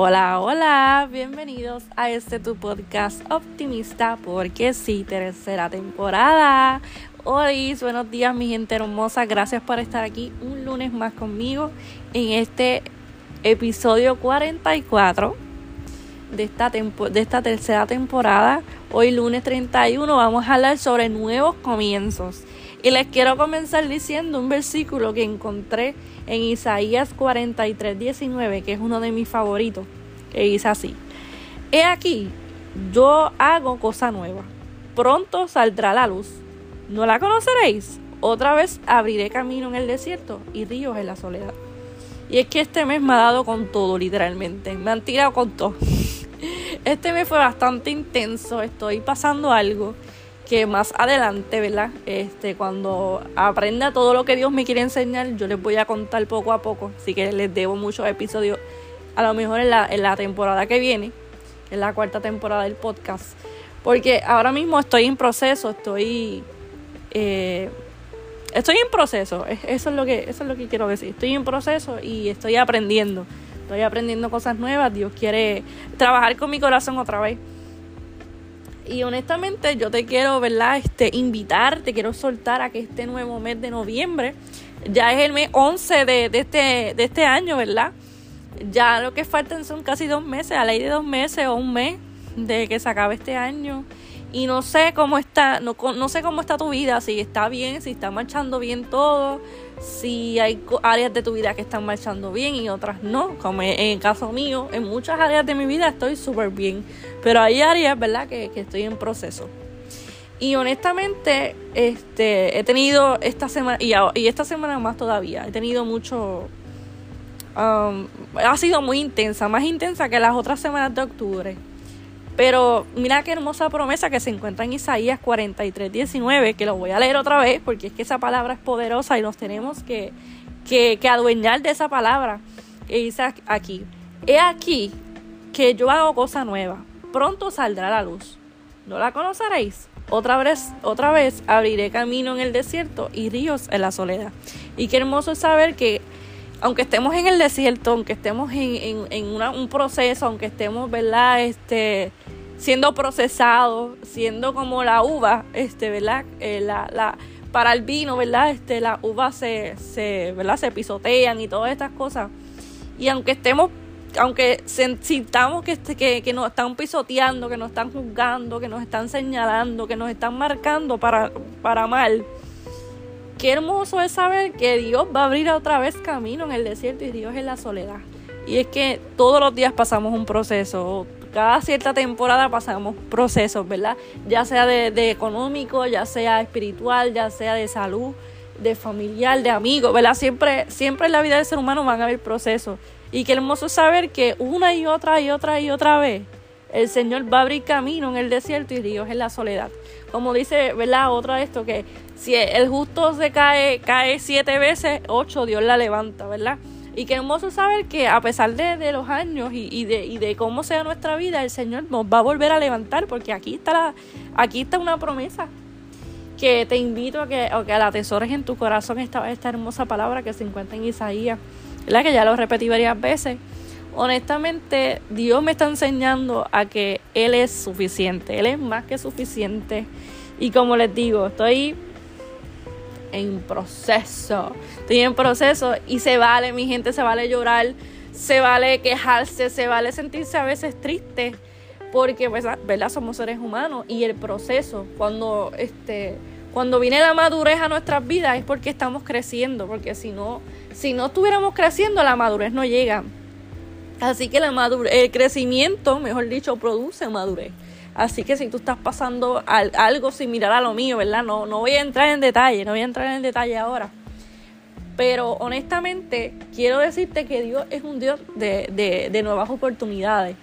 Hola, hola, bienvenidos a este tu podcast optimista porque sí, tercera temporada. Hoy, buenos días mi gente hermosa, gracias por estar aquí un lunes más conmigo en este episodio 44 de esta, de esta tercera temporada. Hoy lunes 31 vamos a hablar sobre nuevos comienzos. Y les quiero comenzar diciendo un versículo que encontré en Isaías 43, 19, que es uno de mis favoritos, que dice así. He aquí, yo hago cosa nueva. Pronto saldrá la luz. ¿No la conoceréis? Otra vez abriré camino en el desierto y ríos en la soledad. Y es que este mes me ha dado con todo, literalmente. Me han tirado con todo. Este mes fue bastante intenso. Estoy pasando algo que más adelante, ¿verdad? Este, cuando aprenda todo lo que Dios me quiere enseñar, yo les voy a contar poco a poco. Así que les debo muchos episodios, a lo mejor en la, en la temporada que viene, en la cuarta temporada del podcast. Porque ahora mismo estoy en proceso, estoy... Eh, estoy en proceso, eso es lo que eso es lo que quiero decir. Estoy en proceso y estoy aprendiendo. Estoy aprendiendo cosas nuevas. Dios quiere trabajar con mi corazón otra vez. Y honestamente yo te quiero, ¿verdad? Este, invitar, te quiero soltar a que este nuevo mes de noviembre, ya es el mes 11 de, de, este, de este año, ¿verdad? Ya lo que faltan son casi dos meses, a la ley de dos meses o un mes de que se acabe este año y no sé cómo está, no, no sé cómo está tu vida, si está bien, si está marchando bien todo, si hay áreas de tu vida que están marchando bien y otras no, como en el caso mío, en muchas áreas de mi vida estoy súper bien, pero hay áreas, ¿verdad?, que, que estoy en proceso. Y honestamente, este, he tenido esta semana, y, esta semana más todavía, he tenido mucho, um, ha sido muy intensa, más intensa que las otras semanas de octubre pero mira qué hermosa promesa que se encuentra en Isaías 43, 19, que lo voy a leer otra vez porque es que esa palabra es poderosa y nos tenemos que, que, que adueñar de esa palabra. Que dice aquí, he aquí que yo hago cosa nueva, pronto saldrá la luz. ¿No la conoceréis? Otra vez, otra vez abriré camino en el desierto y ríos en la soledad. Y qué hermoso es saber que aunque estemos en el desierto, aunque estemos en, en, un proceso, aunque estemos, ¿verdad? Este, siendo procesados, siendo como la uva, este, ¿verdad? Eh, la, la, para el vino, ¿verdad? Este, las uvas se, se, ¿verdad? se pisotean y todas estas cosas. Y aunque estemos, aunque sintamos que, este, que, que nos están pisoteando, que nos están juzgando, que nos están señalando, que nos están marcando para, para mal, Qué hermoso es saber que Dios va a abrir otra vez camino en el desierto y Dios en la soledad. Y es que todos los días pasamos un proceso, cada cierta temporada pasamos procesos, ¿verdad? Ya sea de, económico, ya sea espiritual, ya sea de salud, de familiar, de amigos, ¿verdad? Siempre, siempre en la vida del ser humano van a haber procesos. Y qué hermoso saber que una y otra y otra y otra vez el Señor va a abrir camino en el desierto y Dios en la soledad. Como dice, ¿verdad? Otra de esto que si el justo se cae, cae siete veces, ocho Dios la levanta, ¿verdad? Y qué hermoso saber que a pesar de, los años y, de, y de cómo sea nuestra vida, el Señor nos va a volver a levantar, porque aquí está, la, aquí está una promesa que te invito a que, a que la atesores en tu corazón esta, esta hermosa palabra que se encuentra en Isaías, ¿verdad? Que ya lo repetí varias veces honestamente Dios me está enseñando a que Él es suficiente, Él es más que suficiente. Y como les digo, estoy en proceso, estoy en proceso y se vale, mi gente, se vale llorar, se vale quejarse, se vale sentirse a veces triste, porque, ¿verdad? Somos seres humanos y el proceso, cuando, este, cuando viene la madurez a nuestras vidas es porque estamos creciendo, porque si no, si no estuviéramos creciendo, la madurez no llega. Así que la madurez, el crecimiento, mejor dicho, produce madurez. Así que si tú estás pasando algo similar a lo mío, ¿verdad? No, no voy a entrar en detalle, no voy a entrar en detalle ahora. Pero honestamente, quiero decirte que Dios es un Dios de, de, de nuevas oportunidades.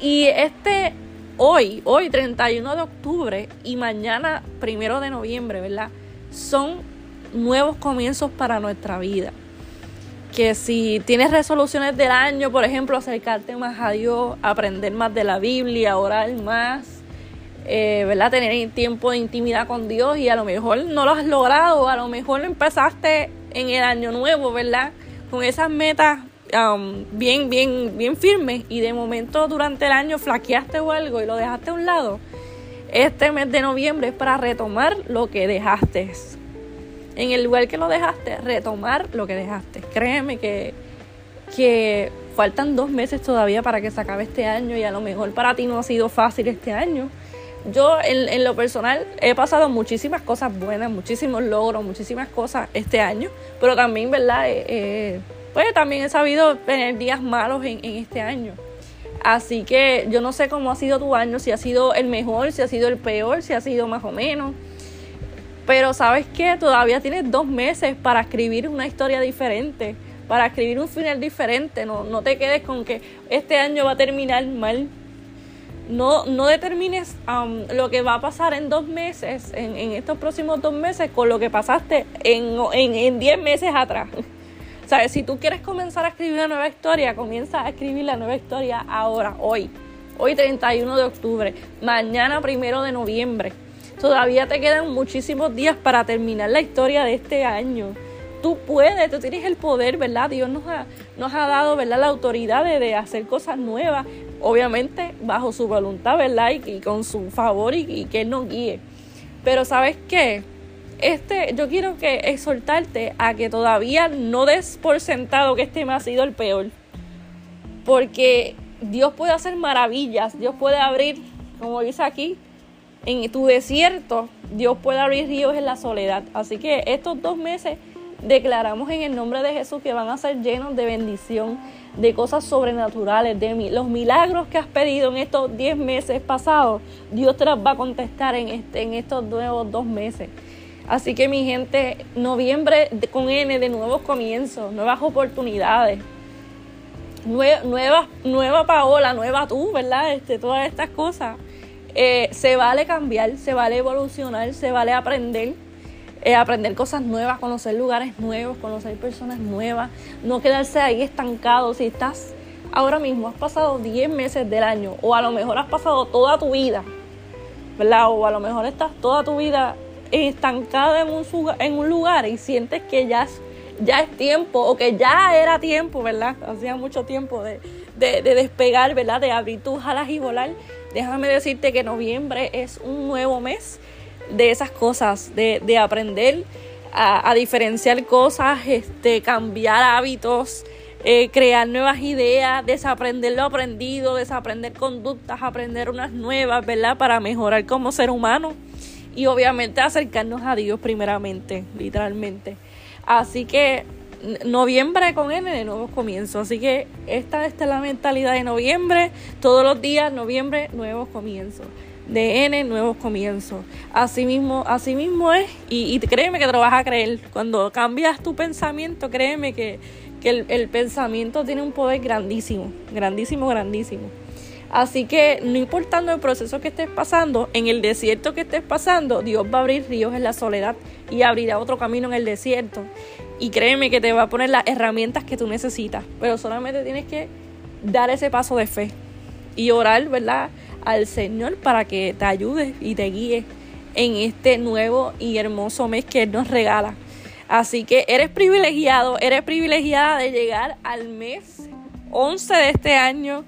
Y este hoy, hoy 31 de octubre y mañana primero de noviembre, ¿verdad? Son nuevos comienzos para nuestra vida que si tienes resoluciones del año, por ejemplo, acercarte más a Dios, aprender más de la Biblia, orar más, eh, ¿verdad? Tener tiempo de intimidad con Dios y a lo mejor no lo has logrado, a lo mejor empezaste en el año nuevo, ¿verdad? Con esas metas um, bien, bien, bien firme y de momento durante el año flaqueaste o algo y lo dejaste a un lado, este mes de noviembre es para retomar lo que dejaste. En el lugar que lo dejaste, retomar lo que dejaste. Créeme que, que faltan dos meses todavía para que se acabe este año y a lo mejor para ti no ha sido fácil este año. Yo en, lo personal he pasado muchísimas cosas buenas, muchísimos logros, muchísimas cosas este año, pero también, ¿verdad? pues también he sabido tener días malos en, en este año. Así que yo no sé cómo ha sido tu año, si ha sido el mejor, si ha sido el peor, si ha sido más o menos. Pero sabes que todavía tienes dos meses para escribir una historia diferente, para escribir un final diferente. No, no te quedes con que este año va a terminar mal. No, no determines um, lo que va a pasar en dos meses, en, estos próximos dos meses, con lo que pasaste en diez meses atrás. ¿Sabes? Si tú quieres comenzar a escribir una nueva historia, comienza a escribir la nueva historia ahora, hoy. Hoy 31 de octubre, mañana primero de noviembre. Todavía te quedan muchísimos días para terminar la historia de este año. Tú puedes, tú tienes el poder, ¿verdad? Dios nos ha, nos ha dado, ¿verdad? La autoridad de, hacer cosas nuevas, obviamente bajo su voluntad, ¿verdad? Y, con su favor y, y que Él nos guíe. Pero ¿sabes qué? este, yo quiero que exhortarte a que todavía no des por sentado que este me ha sido el peor. Porque Dios puede hacer maravillas, Dios puede abrir, como dice aquí, en tu desierto, Dios puede abrir ríos en la soledad. Así que estos dos meses declaramos en el nombre de Jesús que van a ser llenos de bendición, de cosas sobrenaturales, de los milagros que has pedido en estos diez meses pasados. Dios te los va a contestar en, este, en estos nuevos dos meses. Así que mi gente, noviembre con N de nuevos comienzos, nuevas oportunidades, nueva, nueva Paola, nueva tú, ¿verdad? Este, todas estas cosas. Eh, se vale cambiar, se vale evolucionar, se vale aprender, eh, aprender cosas nuevas, conocer lugares nuevos, conocer personas nuevas, no quedarse ahí estancado. Si estás ahora mismo, has pasado 10 meses del año, o a lo mejor has pasado toda tu vida, ¿verdad? O a lo mejor estás toda tu vida estancada en un, en un lugar y sientes que ya es, ya es tiempo o que ya era tiempo, ¿verdad? Hacía mucho tiempo de, despegar, ¿verdad? De abrir tus alas y volar. Déjame decirte que noviembre es un nuevo mes de esas cosas, de, aprender a, diferenciar cosas, este, cambiar hábitos, eh, crear nuevas ideas, desaprender lo aprendido, desaprender conductas, aprender unas nuevas, ¿verdad? Para mejorar como ser humano y obviamente acercarnos a Dios primeramente, literalmente. Así que noviembre con N de nuevos comienzos. Así que esta, es la mentalidad de noviembre. Todos los días, noviembre, nuevos comienzos. De N, nuevos comienzos. Así mismo, así mismo es. Y, créeme que te lo vas a creer. Cuando cambias tu pensamiento, créeme que, el, el pensamiento tiene un poder grandísimo. Grandísimo, grandísimo. Así que no importando el proceso que estés pasando, en el desierto que estés pasando, Dios va a abrir ríos en la soledad y abrirá otro camino en el desierto. Y créeme que te va a poner las herramientas que tú necesitas, pero solamente tienes que dar ese paso de fe y orar, ¿verdad? Al Señor para que te ayude y te guíe en este nuevo y hermoso mes que Él nos regala. Así que eres privilegiado, eres privilegiada de llegar al mes 11 de este año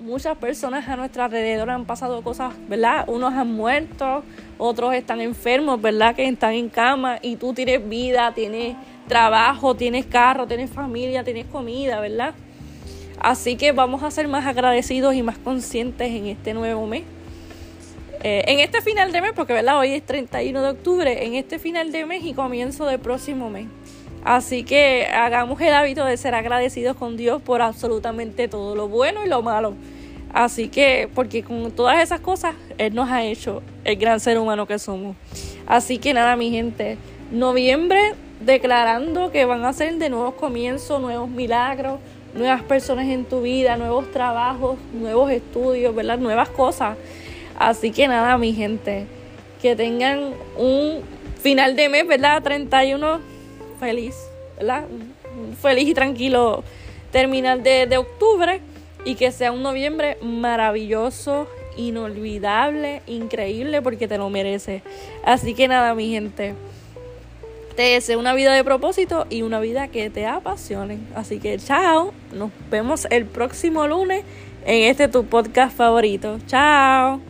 muchas personas a nuestro alrededor han pasado cosas, ¿verdad? Unos han muerto, otros están enfermos, ¿verdad? Que están en cama y tú tienes vida, tienes trabajo, tienes carro, tienes familia, tienes comida, ¿verdad? Así que vamos a ser más agradecidos y más conscientes en este nuevo mes. Eh, en este final de mes, porque ¿verdad? hoy es 31 de octubre, en este final de mes y comienzo del próximo mes. Así que hagamos el hábito de ser agradecidos con Dios por absolutamente todo lo bueno y lo malo. Así que, porque con todas esas cosas, Él nos ha hecho el gran ser humano que somos. Así que nada, mi gente, noviembre declarando que van a ser de nuevos comienzos, nuevos milagros, nuevas personas en tu vida, nuevos trabajos, nuevos estudios, ¿verdad? Nuevas cosas. Así que nada, mi gente, que tengan un final de mes, ¿verdad? 31 feliz, ¿verdad? Feliz y tranquilo terminal de, de octubre y que sea un noviembre maravilloso, inolvidable, increíble porque te lo mereces. Así que nada, mi gente. Te deseo una vida de propósito y una vida que te apasione. Así que chao, nos vemos el próximo lunes en este tu podcast favorito. Chao.